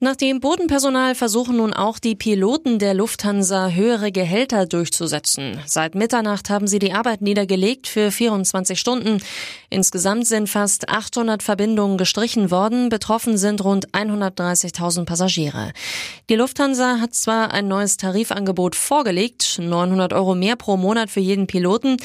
Nach dem Bodenpersonal versuchen nun auch die Piloten der Lufthansa höhere Gehälter durchzusetzen. Seit Mitternacht haben sie die Arbeit niedergelegt für 24 Stunden. Insgesamt sind fast 800 Verbindungen gestrichen worden. Betroffen sind rund 130.000 Passagiere. Die Lufthansa hat zwar ein neues Tarifangebot vorgelegt, 900 Euro mehr pro Monat für jeden Piloten.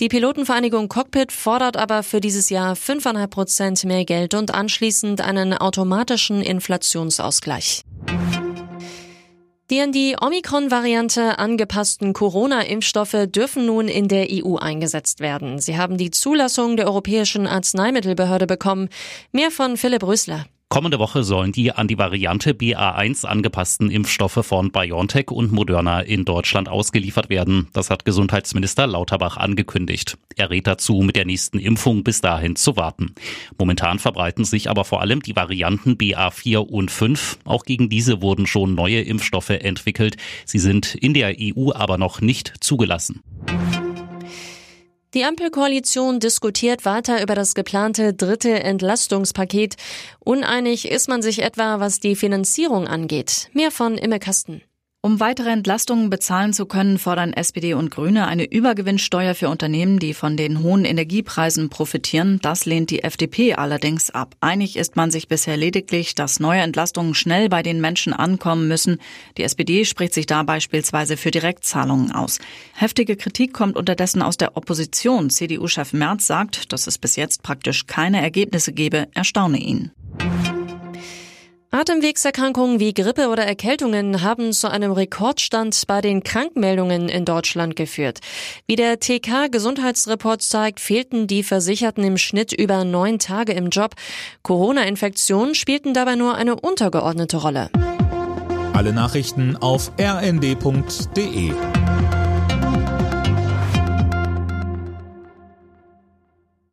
Die Pilotenvereinigung Cockpit fordert aber für dieses Jahr 5,5 Prozent mehr Geld und anschließend einen automatischen Inflationsausgleich. Ausgleich. Die an die Omikron-Variante angepassten Corona-Impfstoffe dürfen nun in der EU eingesetzt werden. Sie haben die Zulassung der Europäischen Arzneimittelbehörde bekommen. Mehr von Philipp Rösler. Kommende Woche sollen die an die Variante BA1 angepassten Impfstoffe von BioNTech und Moderna in Deutschland ausgeliefert werden. Das hat Gesundheitsminister Lauterbach angekündigt. Er rät dazu, mit der nächsten Impfung bis dahin zu warten. Momentan verbreiten sich aber vor allem die Varianten BA4 und 5. Auch gegen diese wurden schon neue Impfstoffe entwickelt. Sie sind in der EU aber noch nicht zugelassen. Die Ampelkoalition diskutiert weiter über das geplante dritte Entlastungspaket. Uneinig ist man sich etwa, was die Finanzierung angeht. Mehr von Imme Kasten. Um weitere Entlastungen bezahlen zu können, fordern SPD und Grüne eine Übergewinnsteuer für Unternehmen, die von den hohen Energiepreisen profitieren. Das lehnt die FDP allerdings ab. Einig ist man sich bisher lediglich, dass neue Entlastungen schnell bei den Menschen ankommen müssen. Die SPD spricht sich da beispielsweise für Direktzahlungen aus. Heftige Kritik kommt unterdessen aus der Opposition. CDU-Chef Merz sagt, dass es bis jetzt praktisch keine Ergebnisse gebe, erstaune ihn. Atemwegserkrankungen wie Grippe oder Erkältungen haben zu einem Rekordstand bei den Krankmeldungen in Deutschland geführt. Wie der TK Gesundheitsreport zeigt, fehlten die Versicherten im Schnitt über neun Tage im Job. Corona-Infektionen spielten dabei nur eine untergeordnete Rolle. Alle Nachrichten auf rnd.de